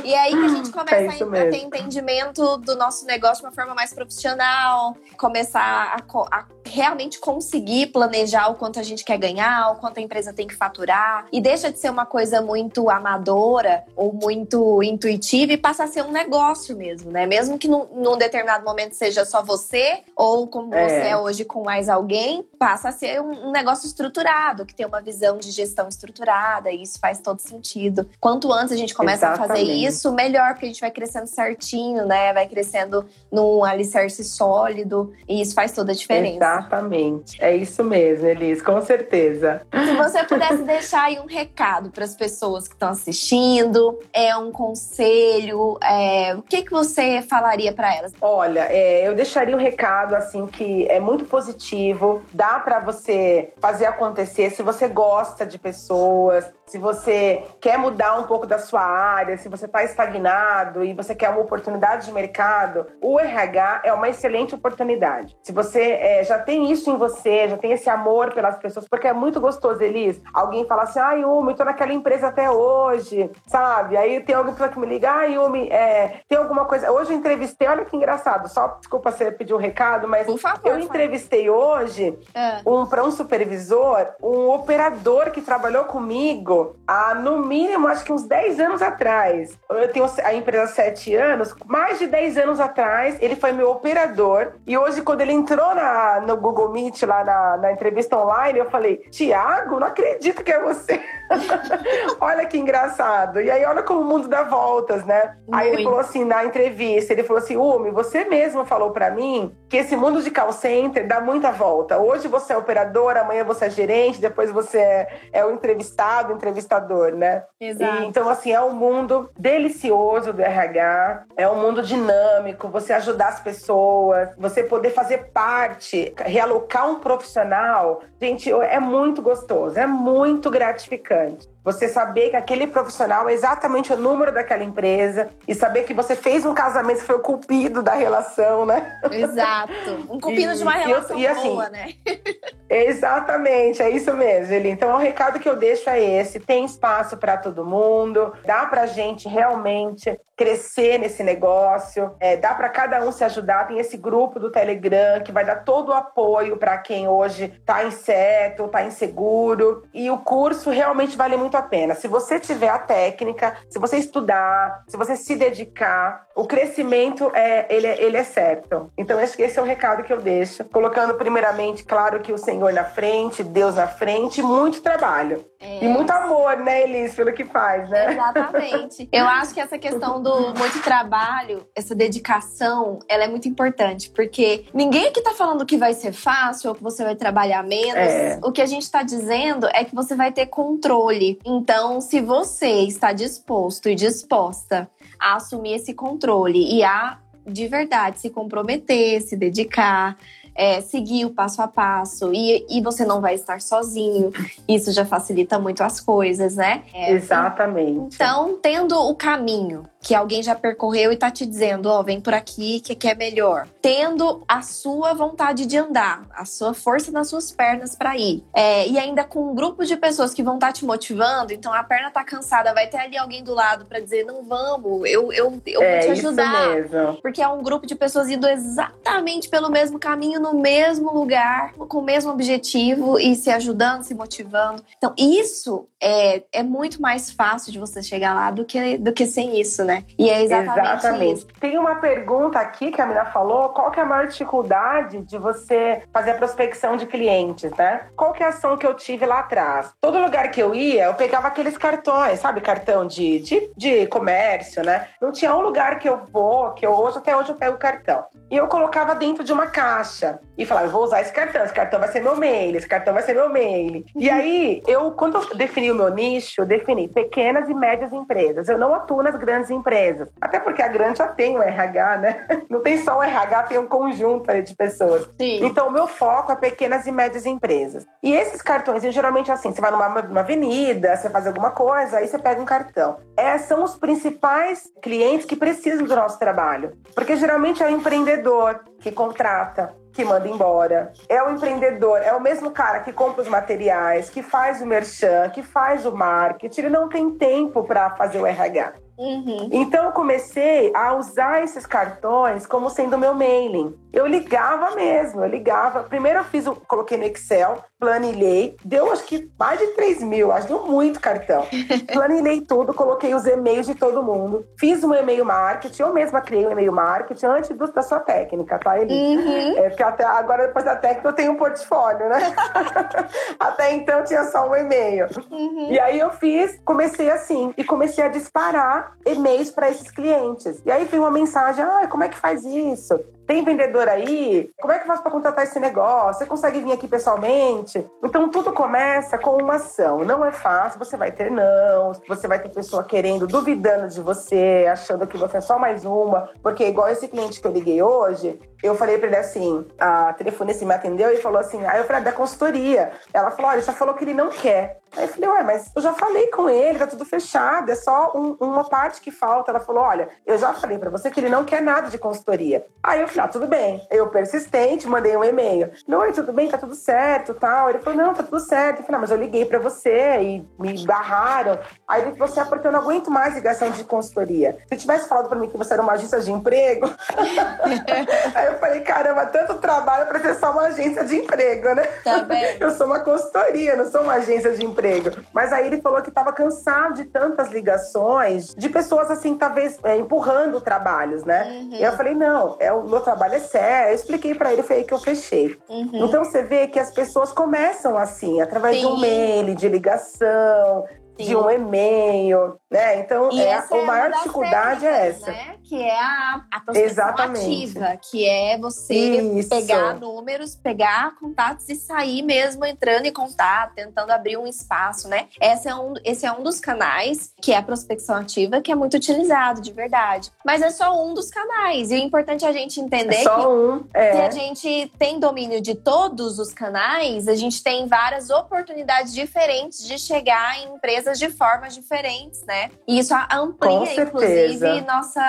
S1: E aí que a gente começa é a, ter entendimento do nosso negócio de uma forma mais profissional, começar a, a realmente conseguir planejar o quanto a gente quer ganhar, o quanto a empresa tem que faturar. E deixa de ser uma coisa muito amadora ou muito intuitiva e passa a ser um negócio mesmo, né? Mesmo que num, num determinado momento seja só você ou como é. você é hoje com mais alguém, passa a ser um, um negócio estruturado, que tem uma visão de gestão estruturada e isso faz todo sentido. Quanto antes a gente começa Exatamente. a fazer isso, melhor, porque a gente vai crescendo certinho, né? Vai crescendo num alicerce sólido e isso faz toda a diferença.
S2: Exatamente. É isso mesmo, Elis, com certeza.
S1: Se você pudesse deixar aí um recado para as pessoas que estão assistindo, é um conselho, é, o que, que você falaria para elas?
S2: Olha, é, eu deixaria um recado assim que é muito positivo, dá para você fazer acontecer se você gosta de pessoas, se você quer mudar um pouco da sua área, se você está estagnado e você quer uma oportunidade de mercado, o RH é uma excelente oportunidade. Se você é, já tem isso em você, já tem esse amor pelas pessoas, porque é muito gostoso, Elis, alguém fala assim, ai, Yumi, tô naquela empresa até hoje, sabe? Aí tem alguém que me liga, ai, Yumi, é, tem alguma coisa... Hoje eu entrevistei, olha que engraçado, só, desculpa você pedir um recado, mas
S1: favor,
S2: eu entrevistei hoje é. um, para um supervisor, um operador que trabalhou comigo há, no mínimo, acho que uns 10 anos atrás. Eu tenho a empresa há 7 anos, mais de 10 anos atrás, ele foi meu operador. E hoje, quando ele entrou na, no Google Meet, lá na, na entrevista online, eu falei: Tiago, não acredito que é você. olha que engraçado. E aí, olha como o mundo dá voltas, né? Muito. Aí ele falou assim na entrevista: ele falou assim, Umi, você mesmo falou para mim que esse mundo de call center dá muita volta. Hoje você é operador, amanhã você é gerente, depois você é, é o entrevistado, entrevistado entrevistador, né?
S1: Exato.
S2: E, então, assim, é um mundo delicioso do RH, é um mundo dinâmico, você ajudar as pessoas, você poder fazer parte, realocar um profissional, gente, é muito gostoso, é muito gratificante. Você saber que aquele profissional é exatamente o número daquela empresa e saber que você fez um casamento, foi o cupido da relação, né?
S1: Exato. Um cupido e, de uma relação e, assim, boa, né?
S2: Exatamente, é isso mesmo, Eli. Então, o recado que eu deixo é esse: tem espaço para todo mundo, dá pra gente realmente crescer nesse negócio, é, dá para cada um se ajudar. Tem esse grupo do Telegram que vai dar todo o apoio para quem hoje está incerto, está inseguro. E o curso realmente vale muito a pena. Se você tiver a técnica, se você estudar, se você se dedicar, o crescimento é ele, é, ele é certo. Então, acho que esse é o recado que eu deixo. Colocando, primeiramente, claro que o Senhor na frente, Deus na frente, muito trabalho. É. E muito amor, né, Elis, pelo que faz, né?
S1: Exatamente. eu acho que essa questão do muito trabalho, essa dedicação, ela é muito importante, porque ninguém aqui tá falando que vai ser fácil ou que você vai trabalhar menos. É. O que a gente tá dizendo é que você vai ter controle. Então, se você está disposto e disposta a assumir esse controle e a de verdade se comprometer, se dedicar, é, seguir o passo a passo e, e você não vai estar sozinho. Isso já facilita muito as coisas, né?
S2: É, Exatamente.
S1: Então, tendo o caminho que alguém já percorreu e tá te dizendo, ó, oh, vem por aqui que aqui é melhor. Tendo a sua vontade de andar, a sua força nas suas pernas para ir. É, e ainda com um grupo de pessoas que vão estar tá te motivando, então a perna tá cansada, vai ter ali alguém do lado para dizer, não vamos, eu, eu, eu é, vou te ajudar.
S2: Isso mesmo.
S1: Porque é um grupo de pessoas indo exatamente pelo mesmo caminho, no mesmo lugar, com o mesmo objetivo e se ajudando, se motivando. Então, isso é, é muito mais fácil de você chegar lá do que, do que sem isso, né?
S2: E é exatamente, exatamente. isso. Tem uma pergunta aqui que a menina falou: qual que é a maior dificuldade de você fazer a prospecção de clientes, né? Qual que é a ação que eu tive lá atrás? Todo lugar que eu ia, eu pegava aqueles cartões, sabe? Cartão de, de, de comércio, né? Não tinha um lugar que eu vou, que eu hoje, até hoje eu pego o cartão. E eu colocava dentro de uma caixa e falava: eu vou usar esse cartão, esse cartão vai ser meu mail, esse cartão vai ser meu mail. E aí, eu, quando eu defini defini o meu nicho, eu defini pequenas e médias empresas. Eu não atuo nas grandes empresas. Até porque a grande já tem o RH, né? Não tem só o RH, tem um conjunto de pessoas. Sim. Então, o meu foco é pequenas e médias empresas. E esses cartões, geralmente assim, você vai numa, numa avenida, você faz alguma coisa, aí você pega um cartão. É, são os principais clientes que precisam do nosso trabalho. Porque geralmente é o empreendedor que contrata, que manda embora. É o empreendedor, é o mesmo cara que compra os materiais, que faz o merchan, que faz o marketing. Ele não tem tempo para fazer o RH. Uhum. Então eu comecei a usar esses cartões como sendo meu mailing. Eu ligava mesmo, eu ligava. Primeiro eu fiz, coloquei no Excel, planilhei, deu acho que mais de 3 mil, acho que deu muito cartão. planilhei tudo, coloquei os e-mails de todo mundo, fiz um e-mail marketing, eu mesma criei um e-mail marketing antes do, da sua técnica, tá, Eli? Uhum. É, porque até agora, depois da técnica, eu tenho um portfólio, né? até então tinha só um e-mail. Uhum. E aí eu fiz, comecei assim, e comecei a disparar e-mails para esses clientes. E aí veio uma mensagem: ah, como é que faz isso? Tem vendedor aí? Como é que faz para contratar esse negócio? Você consegue vir aqui pessoalmente? Então tudo começa com uma ação. Não é fácil, você vai ter não, você vai ter pessoa querendo, duvidando de você, achando que você é só mais uma, porque igual esse cliente que eu liguei hoje, eu falei para ele assim, a telefonista me atendeu e falou assim, aí eu falei, ah, da consultoria. Ela falou, olha, já falou que ele não quer. Aí eu falei, ué, mas eu já falei com ele, tá tudo fechado, é só um, uma parte que falta. Ela falou, olha, eu já falei para você que ele não quer nada de consultoria. Aí eu ah, tudo bem. Eu, persistente, mandei um e-mail. Oi, tudo bem? Tá tudo certo, tal. Ele falou, não, tá tudo certo. Eu falei, não, mas eu liguei para você e me barraram. Aí ele falou assim, ah, porque eu não aguento mais ligação de consultoria. Se tivesse falado para mim que você era uma agência de emprego... Aí eu falei, caramba, tanto trabalho para ser só uma agência de emprego, né? Tá bem. Eu sou uma consultoria, não sou uma agência de emprego. Mas aí ele falou que estava cansado de tantas ligações, de pessoas assim, talvez é, empurrando trabalhos, né? Uhum. E eu falei, não, é o meu trabalho é sério. Eu expliquei para ele, foi aí que eu fechei. Uhum. Então você vê que as pessoas começam assim, através Sim. de um mail, de ligação, Sim. de um e-mail, né? Então, é, a é maior dificuldade é essa.
S1: Né? Que é a, a prospecção ativa, que é você Isso. pegar números, pegar contatos e sair mesmo entrando em contato, tentando abrir um espaço, né? Esse é um, esse é um dos canais, que é a prospecção ativa, que é muito utilizado, de verdade. Mas é só um dos canais. E o importante é a gente entender é que
S2: um, é.
S1: se a gente tem domínio de todos os canais, a gente tem várias oportunidades diferentes de chegar em empresas de formas diferentes, né? E isso amplia, inclusive, nossa,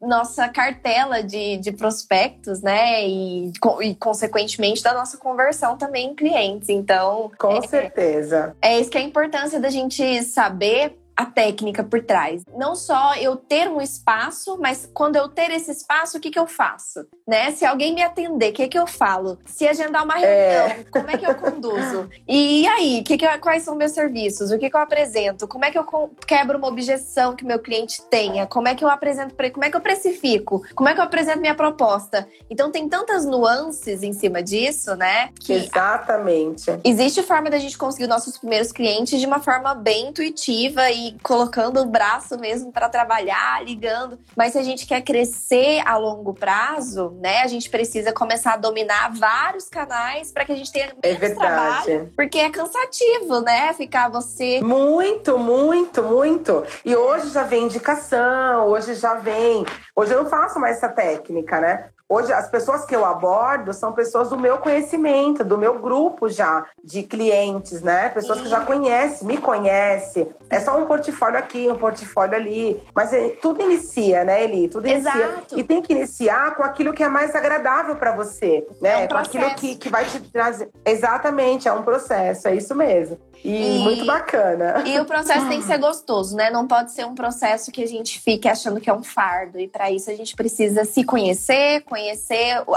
S1: nossa cartela de, de prospectos, né? E, e, consequentemente, da nossa conversão também em clientes. Então.
S2: Com é, certeza.
S1: É isso que é a importância da gente saber a técnica por trás. Não só eu ter um espaço, mas quando eu ter esse espaço, o que, que eu faço? Né? Se alguém me atender, o que, que eu falo? Se agendar uma reunião, é. como é que eu conduzo? E aí, que que, quais são meus serviços? O que, que eu apresento? Como é que eu quebro uma objeção que meu cliente tenha? Como é que eu apresento para? Como é que eu precifico? Como é que eu apresento minha proposta? Então tem tantas nuances em cima disso, né?
S2: Exatamente.
S1: Existe forma da gente conseguir nossos primeiros clientes de uma forma bem intuitiva e colocando o braço mesmo para trabalhar, ligando. Mas se a gente quer crescer a longo prazo, né, a gente precisa começar a dominar vários canais para que a gente tenha
S2: é verdade. trabalho,
S1: porque é cansativo, né, ficar você
S2: muito, muito, muito. E hoje já vem indicação, hoje já vem. Hoje eu não faço mais essa técnica, né? Hoje, as pessoas que eu abordo são pessoas do meu conhecimento, do meu grupo já de clientes, né? Pessoas que já conhecem, me conhecem. É só um portfólio aqui, um portfólio ali. Mas é, tudo inicia, né, Eli? Tudo
S1: Exato.
S2: inicia. E tem que iniciar com aquilo que é mais agradável para você, né?
S1: É um
S2: com aquilo que, que vai te trazer. Exatamente, é um processo, é isso mesmo. E, e, muito bacana.
S1: E o processo tem que ser gostoso, né? Não pode ser um processo que a gente fique achando que é um fardo. E para isso a gente precisa se conhecer, conhecer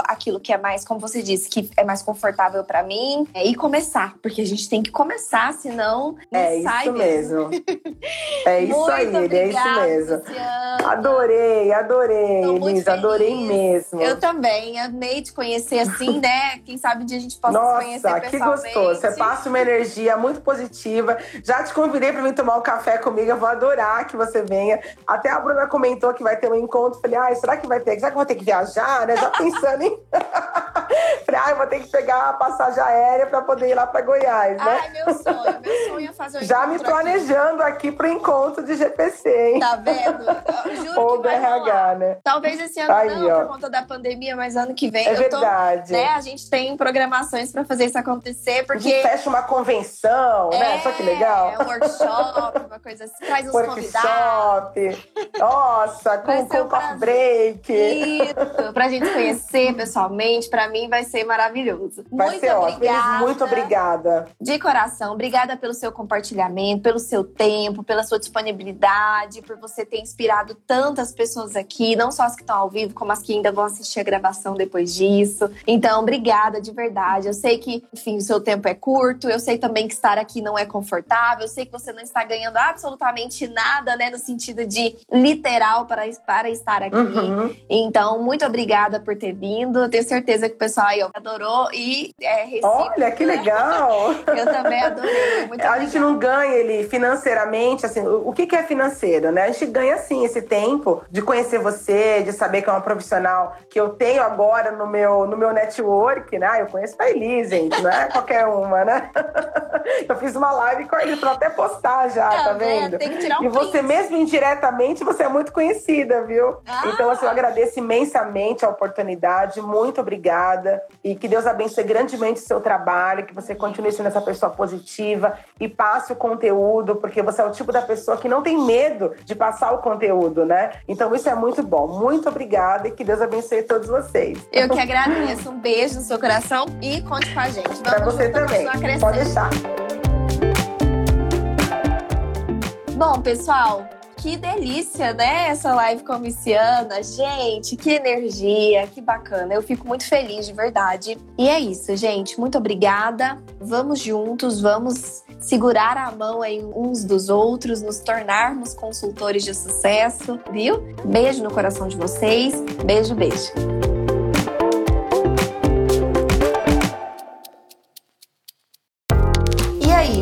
S1: aquilo que é mais, como você disse, que é mais confortável para mim é, e começar, porque a gente tem que começar, senão não
S2: é
S1: sai
S2: isso mesmo. é isso aí, obrigada, é isso mesmo. Luciana. Adorei, adorei, Elisa, adorei mesmo.
S1: Eu também, amei te conhecer assim, né? Quem sabe um dia a gente possa
S2: Nossa,
S1: se conhecer
S2: que gostoso. Você passa uma energia muito positiva positiva. Já te convidei para vir tomar um café comigo. Eu vou adorar que você venha. Até a Bruna comentou que vai ter um encontro. Falei, ai, será que vai ter? Será que eu vou ter que viajar, né? Já pensando em. Falei, Ai, vou ter que pegar a passagem aérea para poder ir lá para Goiás,
S1: né? Ai, meu sonho, meu sonho é fazer o
S2: Já me planejando aqui, aqui pro encontro de GPC, hein?
S1: Tá vendo? juro
S2: Ou
S1: que
S2: do RH, né?
S1: Talvez esse ano Aí, não, ó. por conta da pandemia, mas ano que vem.
S2: É verdade.
S1: Tô, né, a gente tem programações para fazer isso acontecer, porque. A
S2: gente fecha uma convenção, é, né? Só que legal.
S1: É, um workshop, uma coisa assim. Traz uns
S2: workshop.
S1: convidados.
S2: Nossa, com, com um coffee break.
S1: Isso, pra gente conhecer pessoalmente, pra mim vai ser maravilhoso.
S2: Vai
S1: muito
S2: ser
S1: obrigada.
S2: ótimo. Muito obrigada.
S1: De coração, obrigada pelo seu compartilhamento, pelo seu tempo, pela sua disponibilidade, por você ter inspirado tantas pessoas aqui, não só as que estão ao vivo, como as que ainda vão assistir a gravação depois disso. Então, obrigada de verdade. Eu sei que, enfim, o seu tempo é curto, eu sei também que estar aqui não é confortável, eu sei que você não está ganhando absolutamente nada, né, no sentido de literal para, para estar aqui. Uhum. Então, muito obrigada por ter vindo. Eu tenho certeza que o pessoal aí adorou e é recíproco,
S2: Olha, que né? legal!
S1: eu também adorei. Muito
S2: a gente não ganha ele financeiramente, assim, o que é financeiro, né? A gente ganha, sim, esse tempo de conhecer você, de saber que é uma profissional que eu tenho agora no meu, no meu network, né? Eu conheço a Elise, gente, não é qualquer uma, né? Eu fiz uma live com ele pra até postar já, tá vendo?
S1: Tem que tirar um
S2: e você
S1: print.
S2: mesmo indiretamente, você é muito conhecida, viu? Ah. Então, assim, eu agradeço imensamente a oportunidade, muito obrigada. E que Deus abençoe grandemente o seu trabalho, que você continue sendo essa pessoa positiva e passe o conteúdo, porque você é o tipo da pessoa que não tem medo de passar o conteúdo, né? Então, isso é muito bom. Muito obrigada e que Deus abençoe todos vocês.
S1: Eu que agradeço. Um beijo no seu coração e conte com a gente. Vamos
S2: pra você também. Pode deixar.
S1: Bom, pessoal, que delícia, né? Essa live comiciana. Gente, que energia, que bacana. Eu fico muito feliz, de verdade. E é isso, gente. Muito obrigada. Vamos juntos, vamos segurar a mão aí uns dos outros, nos tornarmos consultores de sucesso, viu? Beijo no coração de vocês. Beijo, beijo.